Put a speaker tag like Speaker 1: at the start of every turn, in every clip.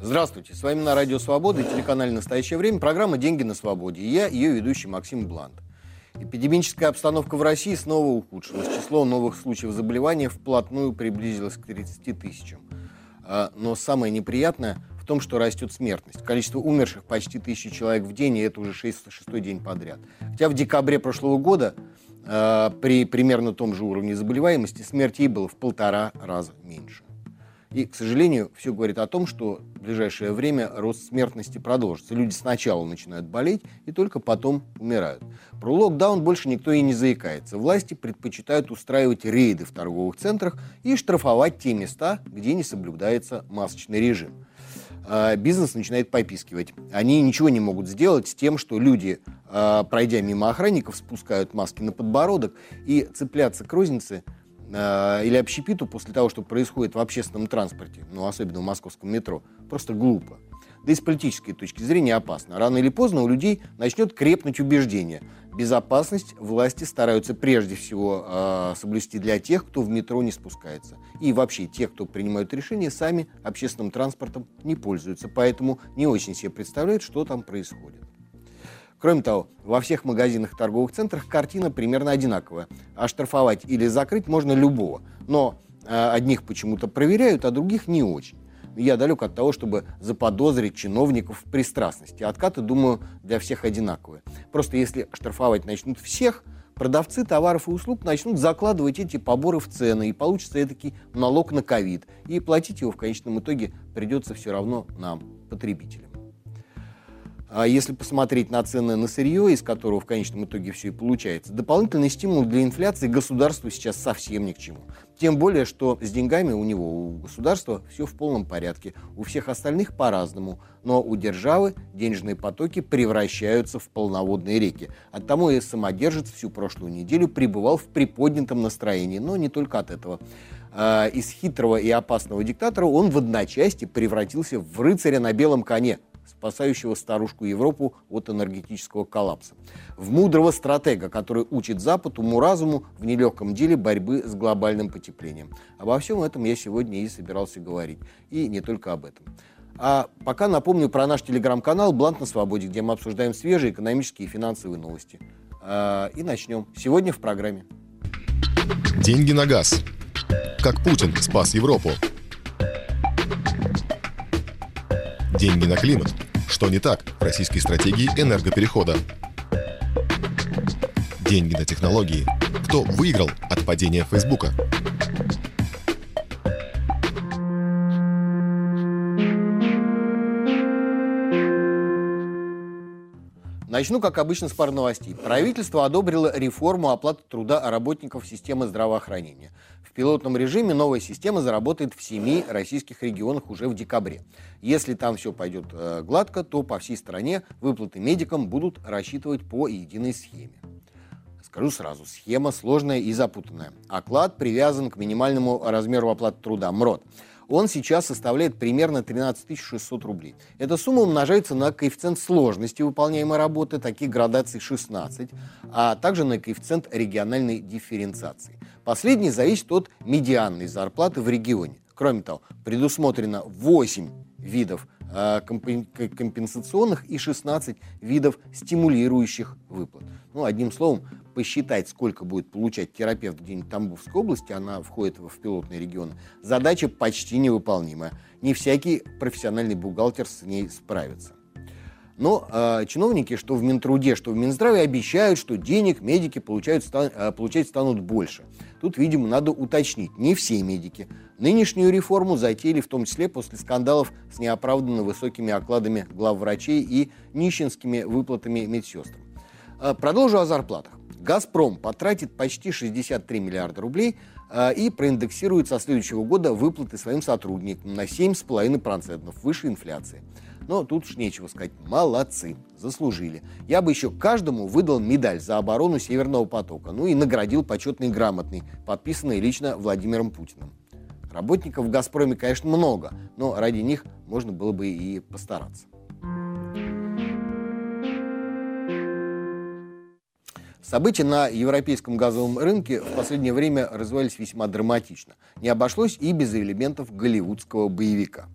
Speaker 1: Здравствуйте, с вами на Радио Свобода и телеканале «Настоящее время» программа «Деньги на свободе» и я, ее ведущий Максим Блант. Эпидемическая обстановка в России снова ухудшилась. Число новых случаев заболевания вплотную приблизилось к 30 тысячам. А, но самое неприятное том, что растет смертность. Количество умерших почти тысячи человек в день, и это уже шестой день подряд. Хотя в декабре прошлого года а, при примерно том же уровне заболеваемости смертей было в полтора раза меньше. И, к сожалению, все говорит о том, что в ближайшее время рост смертности продолжится. Люди сначала начинают болеть и только потом умирают. Про локдаун больше никто и не заикается. Власти предпочитают устраивать рейды в торговых центрах и штрафовать те места, где не соблюдается масочный режим. А, бизнес начинает попискивать. Они ничего не могут сделать с тем, что люди, а, пройдя мимо охранников, спускают маски на подбородок и цепляться к рознице – э, или общепиту после того, что происходит в общественном транспорте, ну, особенно в московском метро, просто глупо. Да и с политической точки зрения опасно. Рано или поздно у людей начнет крепнуть убеждение. Безопасность власти стараются прежде всего э, соблюсти для тех, кто в метро не спускается. И вообще тех, кто принимают решения, сами общественным транспортом не пользуются. Поэтому не очень себе представляют, что там происходит. Кроме того, во всех магазинах и торговых центрах картина примерно одинаковая. А штрафовать или закрыть можно любого. Но э, одних почему-то проверяют, а других не очень. Я далек от того, чтобы заподозрить чиновников в пристрастности. Откаты, думаю, для всех одинаковые. Просто если штрафовать начнут всех, продавцы товаров и услуг начнут закладывать эти поборы в цены, и получится таки налог на ковид. И платить его в конечном итоге придется все равно нам, потребителям. А если посмотреть на цены на сырье, из которого в конечном итоге все и получается, дополнительный стимул для инфляции государству сейчас совсем ни к чему. Тем более, что с деньгами у него, у государства все в полном порядке, у всех остальных по-разному, но у державы денежные потоки превращаются в полноводные реки. Оттому и самодержец всю прошлую неделю пребывал в приподнятом настроении, но не только от этого а, из хитрого и опасного диктатора он в одночасье превратился в рыцаря на белом коне, спасающего старушку Европу от энергетического коллапса. В мудрого стратега, который учит Запад уму-разуму в нелегком деле борьбы с глобальным потеплением. Обо всем этом я сегодня и собирался говорить. И не только об этом. А пока напомню про наш телеграм-канал «Блант на свободе», где мы обсуждаем свежие экономические и финансовые новости. А, и начнем. Сегодня в программе.
Speaker 2: Деньги на газ. Как Путин спас Европу. Деньги на климат. Что не так в российской стратегии энергоперехода? Деньги на технологии. Кто выиграл от падения Фейсбука?
Speaker 1: Начну, как обычно, с пар новостей. Правительство одобрило реформу оплаты труда работников системы здравоохранения. В пилотном режиме новая система заработает в семи российских регионах уже в декабре. Если там все пойдет э, гладко, то по всей стране выплаты медикам будут рассчитывать по единой схеме. Скажу сразу, схема сложная и запутанная. Оклад привязан к минимальному размеру оплаты труда, МРОД он сейчас составляет примерно 13 600 рублей. Эта сумма умножается на коэффициент сложности выполняемой работы, таких градаций 16, а также на коэффициент региональной дифференциации. Последний зависит от медианной зарплаты в регионе. Кроме того, предусмотрено 8 видов э, компенсационных и 16 видов стимулирующих выплат. Ну, одним словом, посчитать, сколько будет получать терапевт где-нибудь в Тамбовской области, она входит в пилотный регион, задача почти невыполнимая. Не всякий профессиональный бухгалтер с ней справится. Но э, чиновники, что в Минтруде, что в Минздраве, обещают, что денег медики получают, стан, э, получать станут больше. Тут, видимо, надо уточнить, не все медики. Нынешнюю реформу затеяли в том числе после скандалов с неоправданно высокими окладами главврачей и нищенскими выплатами медсестрам. Э, продолжу о зарплатах. «Газпром» потратит почти 63 миллиарда рублей э, и проиндексирует со следующего года выплаты своим сотрудникам на 7,5% выше инфляции. Но тут уж нечего сказать. Молодцы, заслужили. Я бы еще каждому выдал медаль за оборону Северного потока. Ну и наградил почетный грамотный, подписанный лично Владимиром Путиным. Работников в «Газпроме», конечно, много, но ради них можно было бы и постараться. События на европейском газовом рынке в последнее время развивались весьма драматично. Не обошлось и без элементов голливудского боевика.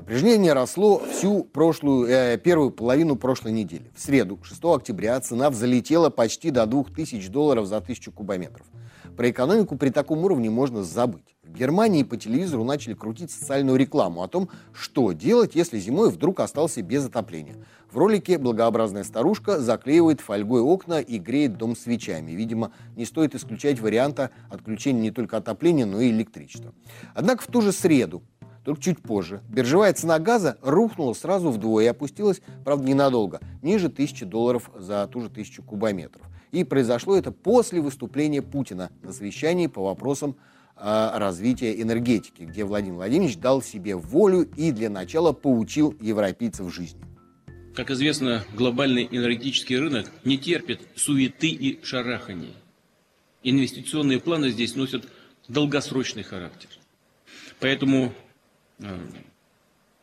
Speaker 1: Напряжение росло всю прошлую, э, первую половину прошлой недели. В среду, 6 октября, цена взлетела почти до 2000 долларов за 1000 кубометров. Про экономику при таком уровне можно забыть. В Германии по телевизору начали крутить социальную рекламу о том, что делать, если зимой вдруг остался без отопления. В ролике благообразная старушка заклеивает фольгой окна и греет дом свечами. Видимо, не стоит исключать варианта отключения не только отопления, но и электричества. Однако в ту же среду только чуть позже. Биржевая цена газа рухнула сразу вдвое и опустилась, правда, ненадолго, ниже 1000 долларов за ту же тысячу кубометров. И произошло это после выступления Путина на совещании по вопросам э, развития энергетики, где Владимир Владимирович дал себе волю и для начала поучил европейцев жизни.
Speaker 3: Как известно, глобальный энергетический рынок не терпит суеты и шараханий. Инвестиционные планы здесь носят долгосрочный характер. Поэтому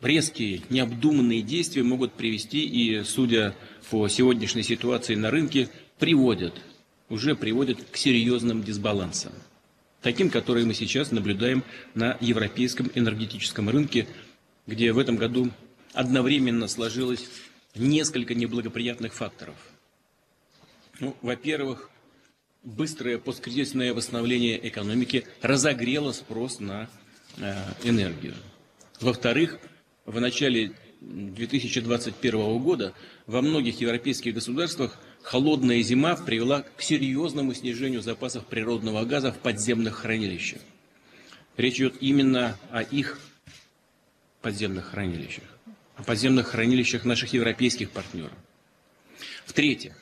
Speaker 3: резкие, необдуманные действия могут привести и, судя по сегодняшней ситуации на рынке, приводят, уже приводят к серьезным дисбалансам. Таким, которые мы сейчас наблюдаем на европейском энергетическом рынке, где в этом году одновременно сложилось несколько неблагоприятных факторов. Ну, во-первых, быстрое посткризисное восстановление экономики разогрело спрос на э, энергию. Во-вторых, в начале 2021 года во многих европейских государствах холодная зима привела к серьезному снижению запасов природного газа в подземных хранилищах. Речь идет именно о их подземных хранилищах, о подземных хранилищах наших европейских партнеров. В-третьих,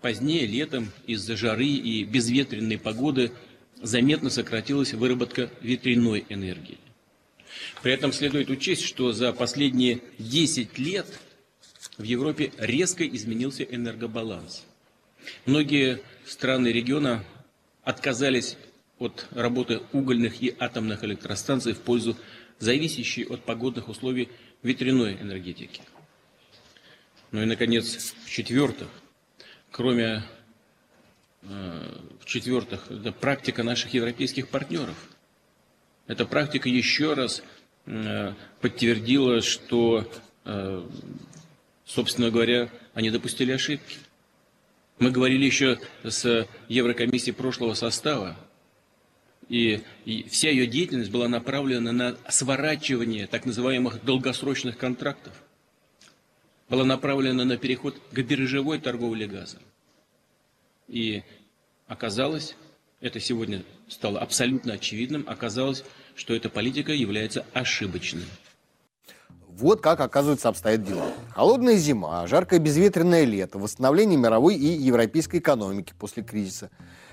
Speaker 3: позднее летом из-за жары и безветренной погоды заметно сократилась выработка ветряной энергии. При этом следует учесть, что за последние 10 лет в Европе резко изменился энергобаланс. Многие страны региона отказались от работы угольных и атомных электростанций в пользу зависящей от погодных условий ветряной энергетики. Ну и, наконец, в-четвертых, кроме э, в-четвертых, это практика наших европейских партнеров – эта практика еще раз подтвердила, что, э, собственно говоря, они допустили ошибки. Мы говорили еще с Еврокомиссией прошлого состава, и вся ее деятельность была направлена на сворачивание так называемых долгосрочных контрактов, была направлена на переход к биржевой торговле газом. И оказалось, это сегодня стало абсолютно очевидным, оказалось, что эта политика является ошибочной.
Speaker 1: Вот как, оказывается, обстоят дела. Холодная зима, жаркое безветренное лето, восстановление мировой и европейской экономики после кризиса,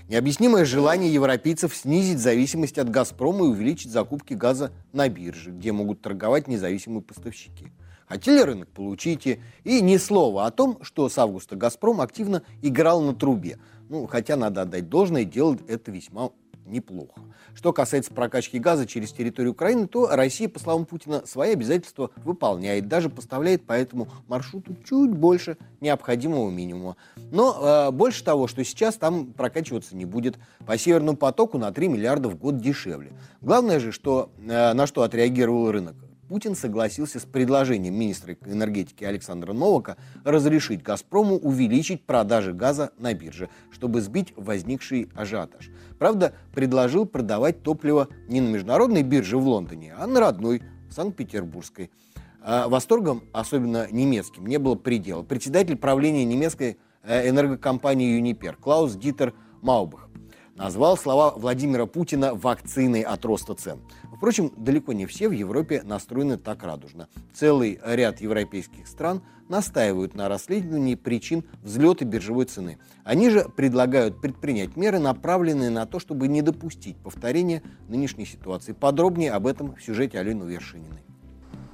Speaker 1: необъяснимое желание европейцев снизить зависимость от «Газпрома» и увеличить закупки газа на бирже, где могут торговать независимые поставщики. Хотели рынок – получите. И ни слова о том, что с августа «Газпром» активно играл на трубе – ну, хотя надо отдать должное, делает это весьма неплохо. Что касается прокачки газа через территорию Украины, то Россия, по словам Путина, свои обязательства выполняет, даже поставляет по этому маршруту чуть больше необходимого минимума. Но э, больше того, что сейчас там прокачиваться не будет. По Северному потоку на 3 миллиарда в год дешевле. Главное же, что, э, на что отреагировал рынок. Путин согласился с предложением министра энергетики Александра Новака разрешить «Газпрому» увеличить продажи газа на бирже, чтобы сбить возникший ажиотаж. Правда, предложил продавать топливо не на международной бирже в Лондоне, а на родной, Санкт-Петербургской. А восторгом, особенно немецким, не было предела. Председатель правления немецкой э, энергокомпании «Юнипер» Клаус Дитер Маубах назвал слова Владимира Путина вакциной от роста цен. Впрочем, далеко не все в Европе настроены так радужно. Целый ряд европейских стран настаивают на расследовании причин взлета биржевой цены. Они же предлагают предпринять меры, направленные на то, чтобы не допустить повторения нынешней ситуации. Подробнее об этом в сюжете Алены Вершининой.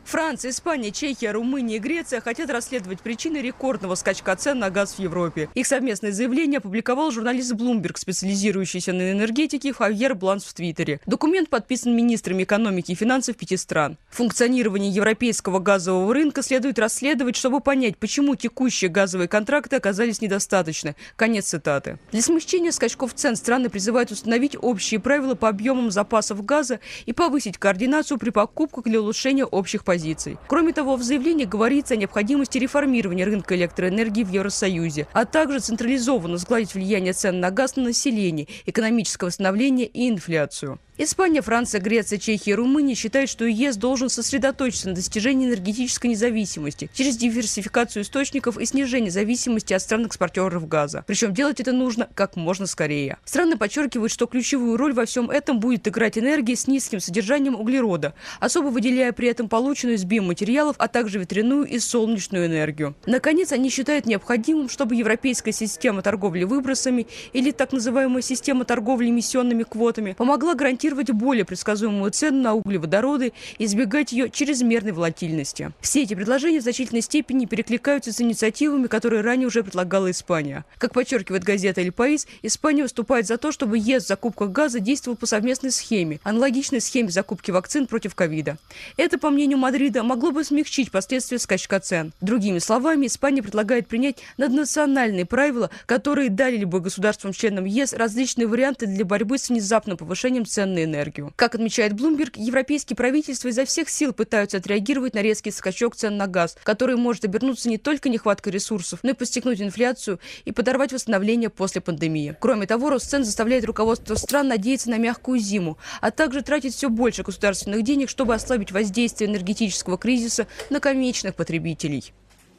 Speaker 4: Франция, Испания, Чехия, Румыния и Греция хотят расследовать причины рекордного скачка цен на газ в Европе. Их совместное заявление опубликовал журналист Bloomberg, специализирующийся на энергетике Хавьер Бланс в Твиттере. Документ подписан министрами экономики и финансов пяти стран. Функционирование европейского газового рынка следует расследовать, чтобы понять, почему текущие газовые контракты оказались недостаточны. Конец цитаты. Для смягчения скачков цен страны призывают установить общие правила по объемам запасов газа и повысить координацию при покупках для улучшения общих позиций позиций. Кроме того, в заявлении говорится о необходимости реформирования рынка электроэнергии в Евросоюзе, а также централизованно сгладить влияние цен на газ на население, экономическое восстановление и инфляцию. Испания, Франция, Греция, Чехия и Румыния считают, что ЕС должен сосредоточиться на достижении энергетической независимости через диверсификацию источников и снижение зависимости от стран-экспортеров газа. Причем делать это нужно как можно скорее. Страны подчеркивают, что ключевую роль во всем этом будет играть энергия с низким содержанием углерода, особо выделяя при этом полученную из биоматериалов, а также ветряную и солнечную энергию. Наконец, они считают необходимым, чтобы европейская система торговли выбросами или так называемая система торговли эмиссионными квотами помогла гарантировать гарантировать более предсказуемую цену на углеводороды и избегать ее чрезмерной волатильности. Все эти предложения в значительной степени перекликаются с инициативами, которые ранее уже предлагала Испания. Как подчеркивает газета «Эль Паис», Испания выступает за то, чтобы ЕС в закупках газа действовал по совместной схеме, аналогичной схеме закупки вакцин против ковида. Это, по мнению Мадрида, могло бы смягчить последствия скачка цен. Другими словами, Испания предлагает принять наднациональные правила, которые дали бы государствам-членам ЕС различные варианты для борьбы с внезапным повышением цен на энергию. Как отмечает Bloomberg, европейские правительства изо всех сил пытаются отреагировать на резкий скачок цен на газ, который может обернуться не только нехваткой ресурсов, но и постигнуть инфляцию и подорвать восстановление после пандемии. Кроме того, рост цен заставляет руководство стран надеяться на мягкую зиму, а также тратить все больше государственных денег, чтобы ослабить воздействие энергетического кризиса на конечных потребителей.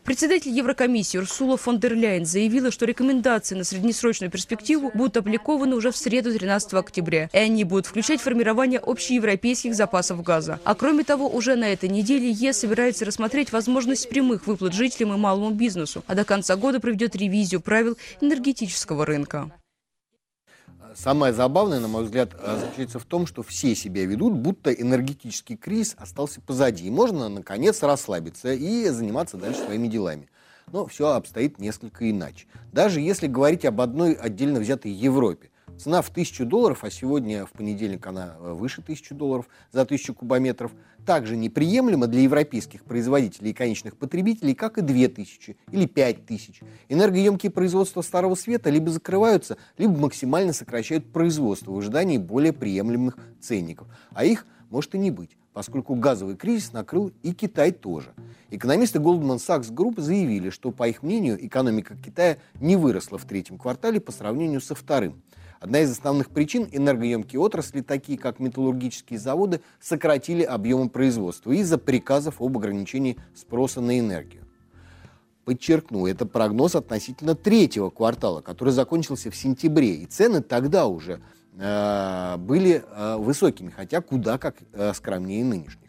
Speaker 4: Председатель Еврокомиссии Урсула фон дер Ляйен заявила, что рекомендации на среднесрочную перспективу будут опубликованы уже в среду 13 октября, и они будут включать формирование общеевропейских запасов газа. А кроме того, уже на этой неделе ЕС собирается рассмотреть возможность прямых выплат жителям и малому бизнесу, а до конца года проведет ревизию правил энергетического рынка.
Speaker 1: Самое забавное, на мой взгляд, э, заключается в том, что все себя ведут, будто энергетический кризис остался позади. И можно, наконец, расслабиться и заниматься дальше своими делами. Но все обстоит несколько иначе. Даже если говорить об одной отдельно взятой Европе. Цена в 1000 долларов, а сегодня в понедельник она э, выше 1000 долларов за 1000 кубометров, также неприемлема для европейских производителей и конечных потребителей, как и 2000 или 5000. Энергоемкие производства Старого Света либо закрываются, либо максимально сокращают производство в ожидании более приемлемых ценников. А их может и не быть, поскольку газовый кризис накрыл и Китай тоже. Экономисты Goldman Sachs Group заявили, что, по их мнению, экономика Китая не выросла в третьем квартале по сравнению со вторым. Одна из основных причин – энергоемкие отрасли, такие как металлургические заводы, сократили объемы производства из-за приказов об ограничении спроса на энергию. Подчеркну, это прогноз относительно третьего квартала, который закончился в сентябре, и цены тогда уже э, были э, высокими, хотя куда как э, скромнее нынешних.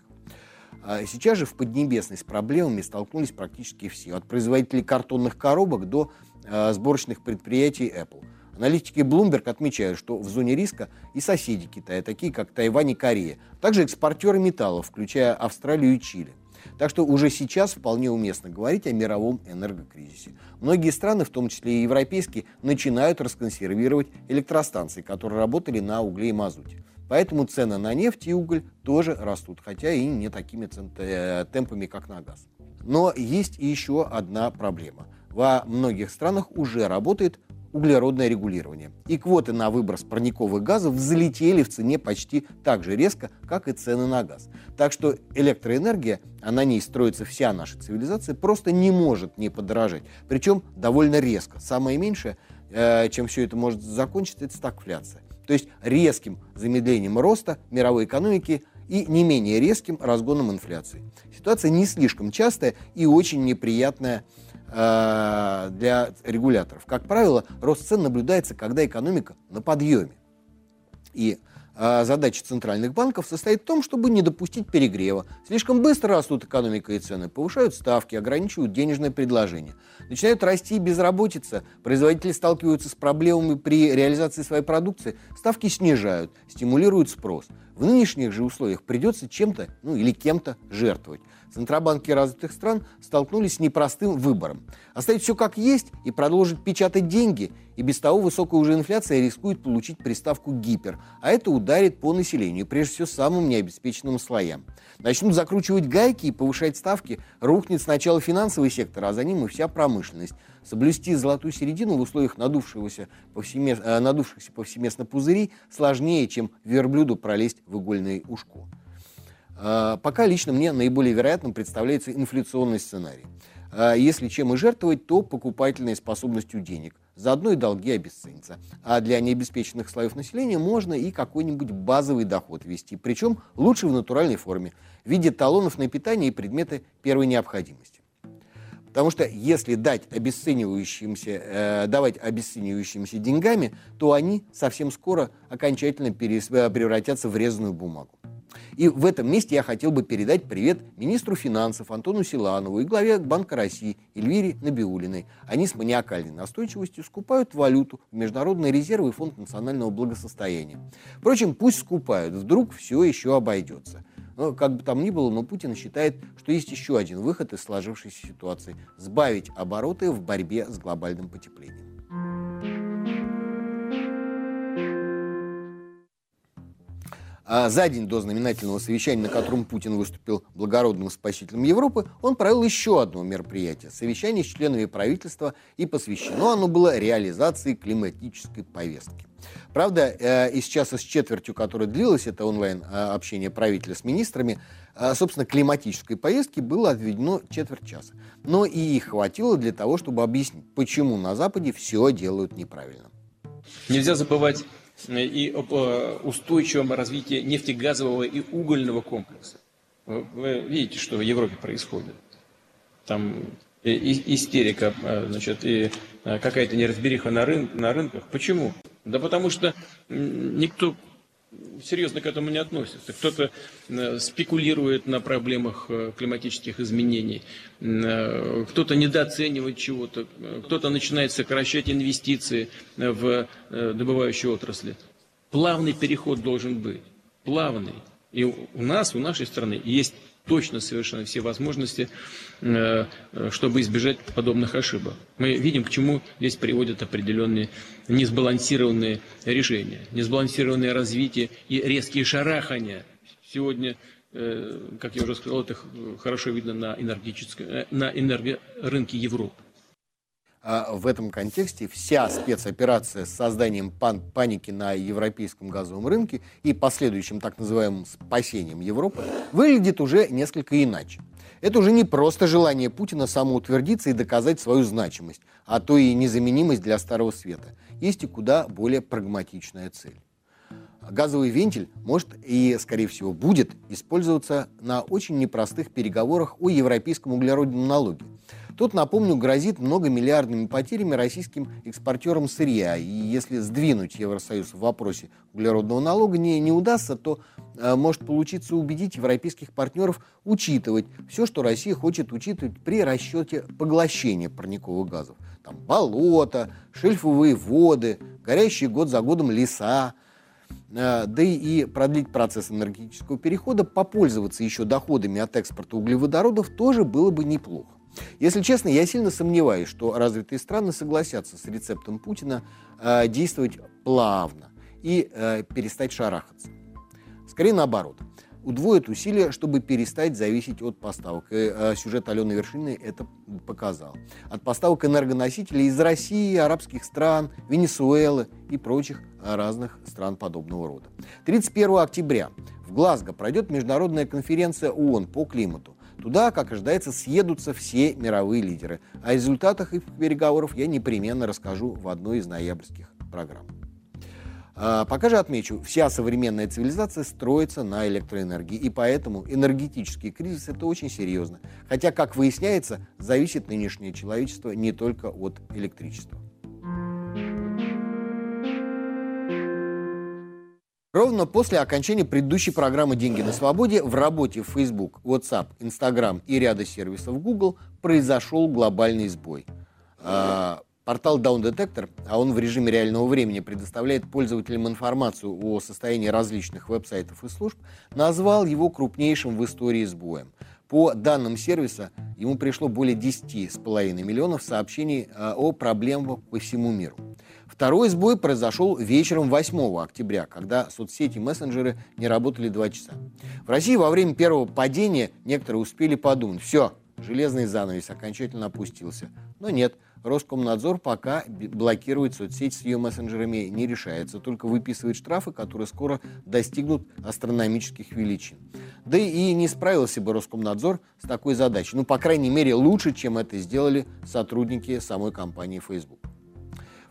Speaker 1: А сейчас же в Поднебесной с проблемами столкнулись практически все, от производителей картонных коробок до э, сборочных предприятий Apple – Аналитики Bloomberg отмечают, что в зоне риска и соседи Китая, такие как Тайвань и Корея, также экспортеры металлов, включая Австралию и Чили. Так что уже сейчас вполне уместно говорить о мировом энергокризисе. Многие страны, в том числе и европейские, начинают расконсервировать электростанции, которые работали на угле и мазуте. Поэтому цены на нефть и уголь тоже растут, хотя и не такими э, темпами, как на газ. Но есть еще одна проблема. Во многих странах уже работает углеродное регулирование. И квоты на выброс парниковых газов взлетели в цене почти так же резко, как и цены на газ. Так что электроэнергия, а на ней строится вся наша цивилизация, просто не может не подорожать. Причем довольно резко. Самое меньшее, э, чем все это может закончиться, это стагфляция. То есть резким замедлением роста мировой экономики и не менее резким разгоном инфляции. Ситуация не слишком частая и очень неприятная Э, для регуляторов. Как правило, рост цен наблюдается, когда экономика на подъеме. И э, задача центральных банков состоит в том, чтобы не допустить перегрева. Слишком быстро растут экономика и цены, повышают ставки, ограничивают денежное предложение. Начинают расти безработица, производители сталкиваются с проблемами при реализации своей продукции, ставки снижают, стимулируют спрос – В нынешних же условиях придется чем-то, ну или кем-то жертвовать. Центробанки развитых стран столкнулись с непростым выбором. Оставить все как есть и продолжить печатать деньги, и без того высокая уже инфляция рискует получить приставку «гипер», а это ударит по населению, прежде всего самым необеспеченным слоям. Начнут закручивать гайки и повышать ставки, рухнет сначала финансовый сектор, а за ним и вся промышленность. Соблюсти золотую середину в условиях надувшегося повсемес... Э, надувшихся повсеместно пузырей сложнее, чем верблюду пролезть в игольное ушко. Э, пока лично мне наиболее вероятным представляется инфляционный сценарий. Э, если чем и жертвовать, то покупательной способностью денег. Заодно и долги обесценятся. А для необеспеченных слоев населения можно и какой-нибудь базовый доход вести. Причем лучше в натуральной форме, в виде талонов на питание и предметы первой необходимости. Потому что если дать обесценивающимся, э, давать обесценивающимся деньгами, то они совсем скоро окончательно перес, э, превратятся в резаную бумагу. И в этом месте я хотел бы передать привет министру финансов Антону Силанову и главе Банка России Эльвире Набиулиной. Они с маниакальной настойчивостью скупают валюту в Международные резервы и Фонд национального благосостояния. Впрочем, пусть скупают, вдруг все еще обойдется. Но, как бы там ни было, но Путин считает, что есть еще один выход из сложившейся ситуации – сбавить обороты в борьбе с глобальным потеплением. За день до знаменательного совещания, на котором Путин выступил благородным спасителем Европы, он провел еще одно мероприятие – совещание с членами правительства, и посвящено оно было реализации климатической повестки. Правда, э, из часа с четвертью, которое длилось это онлайн-общение правителя с министрами, э, собственно, климатической повестки было отведено четверть часа. Но и их хватило для того, чтобы объяснить, почему на Западе все делают неправильно.
Speaker 3: Нельзя забывать и об устойчивом развитии нефтегазового и угольного комплекса. Вы видите, что в Европе происходит. Там истерика, значит, и какая-то неразбериха на, на рынках. Почему? Да потому что никто серьезно к этому не относится. Кто-то э, спекулирует на проблемах э, климатических изменений, э, кто-то недооценивает чего-то, кто-то начинает сокращать инвестиции в добывающие отрасли. Плавный переход должен быть, плавный. И у нас, у нашей страны есть точно совершенно все возможности, э, чтобы избежать подобных ошибок. Мы видим, к чему здесь приводят определенные несбалансированные решения, несбалансированное развитие и резкие шарахания. Сегодня, э, как я уже сказал, это хорошо видно на, энергетическом, э, на энергорынке Европы.
Speaker 1: А в этом контексте вся спецоперация с созданием пан паники на европейском газовом рынке и последующим так называемым спасением Европы выглядит уже несколько иначе. Это уже не просто желание Путина самоутвердиться и доказать свою значимость, а то и незаменимость для Старого Света. Есть и куда более прагматичная цель. Газовый вентиль может и, скорее всего, будет использоваться на очень непростых переговорах о европейском углеродном налоге – Тут, напомню, грозит многомиллиардными потерями российским экспортерам сырья. И если сдвинуть Евросоюз в вопросе углеродного налога не, не удастся, то э, может получиться убедить европейских партнеров учитывать все, что Россия хочет учитывать при расчете поглощения парниковых газов. Там болота, шельфовые воды, горящие год за годом леса, да и продлить процесс энергетического перехода, попользоваться еще доходами от экспорта углеводородов тоже было бы неплохо. Если честно, я сильно сомневаюсь, что развитые страны согласятся с рецептом Путина э, действовать плавно и э, перестать шарахаться. Скорее наоборот. Удвоят усилия, чтобы перестать зависеть от поставок. И, э, сюжет Алены Вершиной это показал. От поставок энергоносителей из России, арабских стран, Венесуэлы и прочих разных стран подобного рода. 31 октября в Глазго пройдет международная конференция ООН по климату. Туда, как ожидается, съедутся все мировые лидеры. О результатах их переговоров я непременно расскажу в одной из ноябрьских программ. А, пока же отмечу, вся современная цивилизация строится на электроэнергии, и поэтому энергетический кризис – это очень серьезно. Хотя, как выясняется, зависит нынешнее человечество не только от электричества. Ровно после окончания предыдущей программы «Деньги на свободе» в работе Facebook, WhatsApp, Instagram и ряда сервисов Google произошел глобальный сбой. А, Портал Down Detector, а он в режиме реального времени предоставляет пользователям информацию о состоянии различных веб-сайтов и служб, назвал его крупнейшим в истории сбоем. По данным сервиса, ему пришло более 10,5 миллионов сообщений э, о проблемах по всему миру. Второй сбой произошел вечером 8 октября, когда соцсети и мессенджеры не работали два часа. В России во время первого падения некоторые успели подумать, все, железный занавес окончательно опустился. Но нет, Роскомнадзор пока блокировать соцсеть с ее мессенджерами не решается, только выписывает штрафы, которые скоро достигнут астрономических величин. Да и не справился бы Роскомнадзор с такой задачей. Ну, по крайней мере, лучше, чем это сделали сотрудники самой компании Facebook.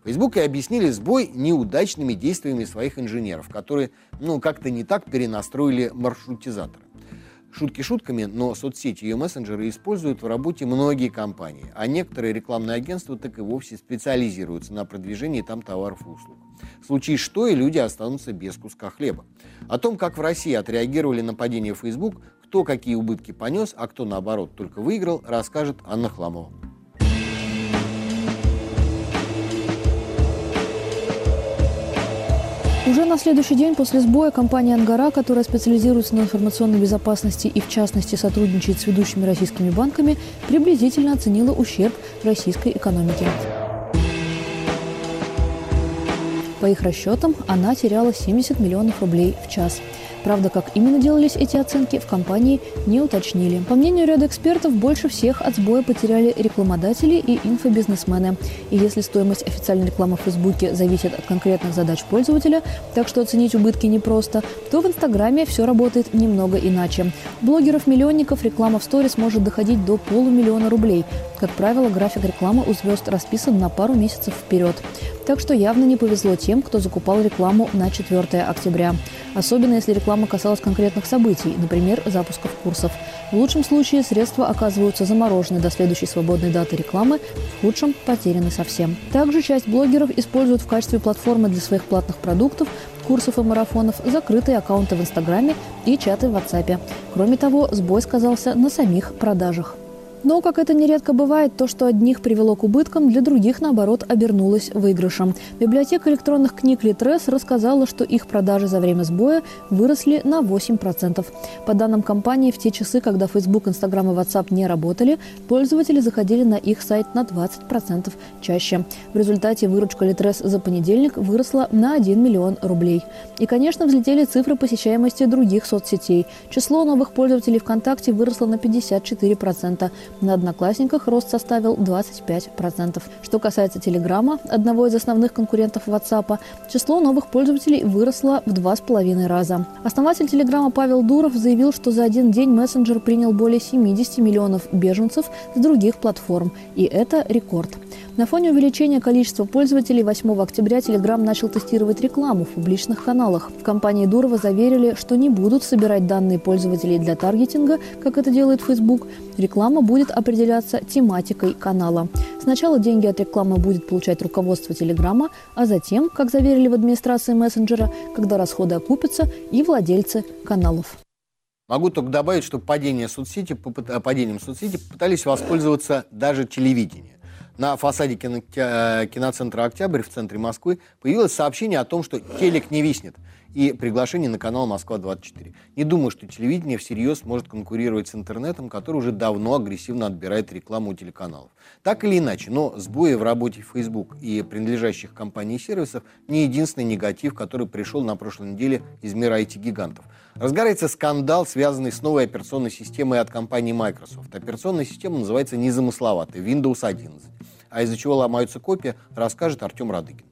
Speaker 1: Facebook и объяснили сбой неудачными действиями своих инженеров, которые, ну, как-то не так перенастроили маршрутизаторы. Шутки шутками, но соцсети и мессенджеры используют в работе многие компании, а некоторые рекламные агентства так и вовсе специализируются на продвижении там товаров и услуг. В случае что, и люди останутся без куска хлеба. О том, как в России отреагировали на падение Facebook, кто какие убытки понес, а кто, наоборот, только выиграл, расскажет Анна Хламова.
Speaker 5: Уже на следующий день после сбоя компания «Ангара», которая специализируется на информационной безопасности и, в частности, сотрудничает с ведущими российскими банками, приблизительно оценила ущерб российской экономике. По их расчетам, она теряла 70 миллионов рублей в час – Правда, как именно делались эти оценки, в компании не уточнили. По мнению ряда экспертов, больше всех от сбоя потеряли рекламодатели и инфобизнесмены. И если стоимость официальной рекламы в Фейсбуке зависит от конкретных задач пользователя, так что оценить убытки непросто, то в Инстаграме все работает немного иначе. Блогеров-миллионников реклама в сторис может доходить до полумиллиона рублей. Как правило, график рекламы у звезд расписан на пару месяцев вперед. Так что явно не повезло тем, кто закупал рекламу на 4 октября. Особенно если реклама касалась конкретных событий, например, запусков курсов. В лучшем случае средства оказываются заморожены до следующей свободной даты рекламы, в худшем – потеряны совсем. Также часть блогеров используют в качестве платформы для своих платных продуктов курсов и марафонов, закрытые аккаунты в Инстаграме и чаты в WhatsApp. Кроме того, сбой сказался на самих продажах. Но, как это нередко бывает, то, что одних привело к убыткам, для других, наоборот, обернулось выигрышем. Библиотека электронных книг Литрес рассказала, что их продажи за время сбоя выросли на 8%. По данным компании, в те часы, когда Facebook, Instagram и WhatsApp не работали, пользователи заходили на их сайт на 20% чаще. В результате выручка Литрес за понедельник выросла на 1 миллион рублей. И, конечно, взлетели цифры посещаемости других соцсетей. Число новых пользователей ВКонтакте выросло на 54%. На Одноклассниках рост составил 25%. Что касается Телеграма, одного из основных конкурентов WhatsApp, число новых пользователей выросло в два с половиной раза. Основатель Телеграма Павел Дуров заявил, что за один день мессенджер принял более 70 миллионов беженцев с других платформ. И это рекорд. На фоне увеличения количества пользователей 8 октября Telegram начал тестировать рекламу в публичных каналах. В компании Дурова заверили, что не будут собирать данные пользователей для таргетинга, как это делает Facebook. Реклама будет определяться тематикой канала. Сначала деньги от рекламы будет получать руководство Телеграма, а затем, как заверили в администрации мессенджера, когда расходы окупятся, и владельцы каналов.
Speaker 1: Могу только добавить, что падение соцсети, падением соцсети пытались воспользоваться даже телевидение. На фасаде кино, э, киноцентра «Октябрь» в центре Москвы появилось сообщение о том, что телек не виснет, и приглашение на канал «Москва-24». Не думаю, что телевидение всерьез может конкурировать с интернетом, который уже давно агрессивно отбирает рекламу у телеканалов. Так или иначе, но сбои в работе Facebook и принадлежащих компаний сервисов не единственный негатив, который пришел на прошлой неделе из мира IT-гигантов. Разгорается скандал, связанный с новой операционной системой от компании Microsoft. Операционная система называется незамысловатой Windows 11 а из-за чего ломаются копии, расскажет Артем Радыгин.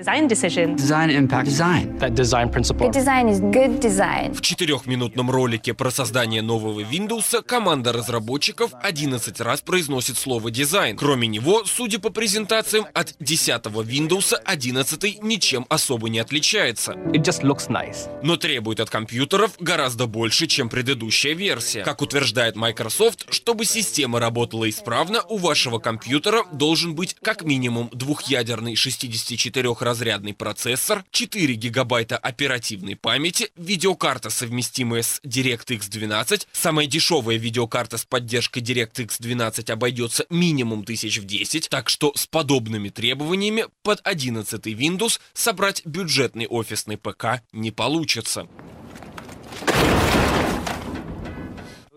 Speaker 6: Design decision. Design impact. Design. That design principle.
Speaker 7: Good design is good design.
Speaker 8: В четырехминутном ролике про создание нового Windows команда разработчиков 11 раз произносит слово «дизайн». Кроме него, судя по презентациям, от 10 Windows 11 ничем особо не отличается.
Speaker 6: It just looks nice.
Speaker 8: Но требует от компьютеров гораздо больше, чем предыдущая версия. Как утверждает Microsoft, чтобы система работала исправно, у вашего компьютера должен быть как минимум двухъядерный 64 высокоразрядный процессор, 4 гигабайта оперативной памяти, видеокарта, совместимая с DirectX 12. Самая дешевая видеокарта с поддержкой DirectX 12 обойдется минимум тысяч в 10, так что с подобными требованиями под 11 Windows собрать бюджетный офисный ПК не получится.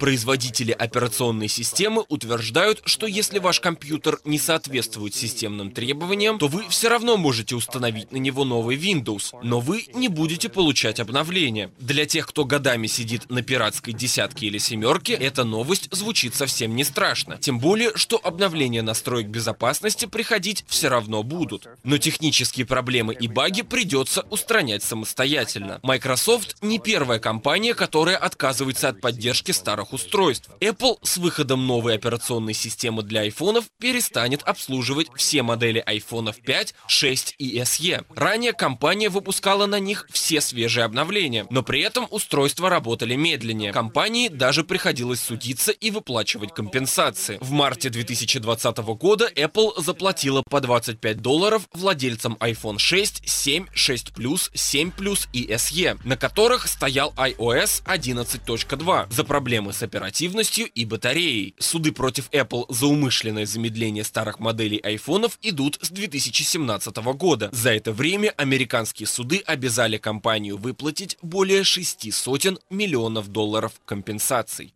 Speaker 8: Производители операционной системы утверждают, что если ваш компьютер не соответствует системным требованиям, то вы все равно можете установить на него новый Windows, но вы не будете получать обновления. Для тех, кто годами сидит на пиратской десятке или семерке, эта новость звучит совсем не страшно. Тем более, что обновления настроек безопасности приходить все равно будут. Но технические проблемы и баги придется устранять самостоятельно. Microsoft не первая компания, которая отказывается от поддержки старых устройств. Apple с выходом новой операционной системы для айфонов перестанет обслуживать все модели айфонов 5, 6 и SE. Ранее компания выпускала на них все свежие обновления, но при этом устройства работали медленнее. Компании даже приходилось судиться и выплачивать компенсации. В марте 2020 года Apple заплатила по 25 долларов владельцам iPhone 6, 7, 6 Plus, 7 Plus и SE, на которых стоял iOS 11.2 за проблемы с оперативностью и батареей. Суды против Apple за умышленное замедление старых моделей айфонов идут с 2017 года. За это время американские суды обязали компанию выплатить более шести сотен миллионов долларов компенсаций.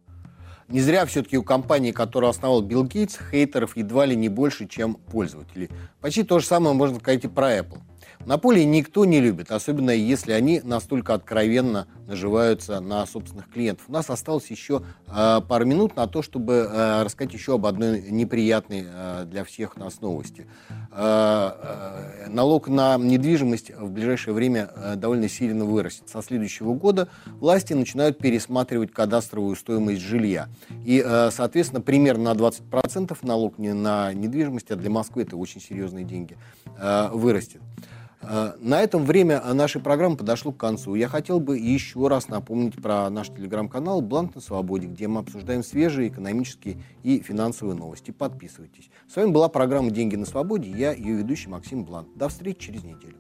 Speaker 1: Не зря все-таки у компании, которую основал Билл Гейтс, хейтеров едва ли не больше, чем пользователей. Почти то же самое можно сказать и про Apple. Монополии никто не любит, особенно если они настолько откровенно наживаются на собственных клиентов. У нас осталось еще э, пару минут на то, чтобы э, рассказать еще об одной неприятной э, для всех нас новости. Э, э, налог на недвижимость в ближайшее время э, довольно сильно вырастет. Со следующего года власти начинают пересматривать кадастровую стоимость жилья. И, э, соответственно, примерно на 20% налог не на недвижимость, а для Москвы это очень серьезные деньги, э, вырастет. Э, на этом время нашей программы подошло к концу. Я хотел бы еще раз напомнить про наш телеграм-канал «Бланк на свободе», где мы обсуждаем свежие экономические и финансовые новости. Подписывайтесь. С вами была программа «Деньги на свободе». Я ее ведущий Максим Бланк. До встречи через неделю.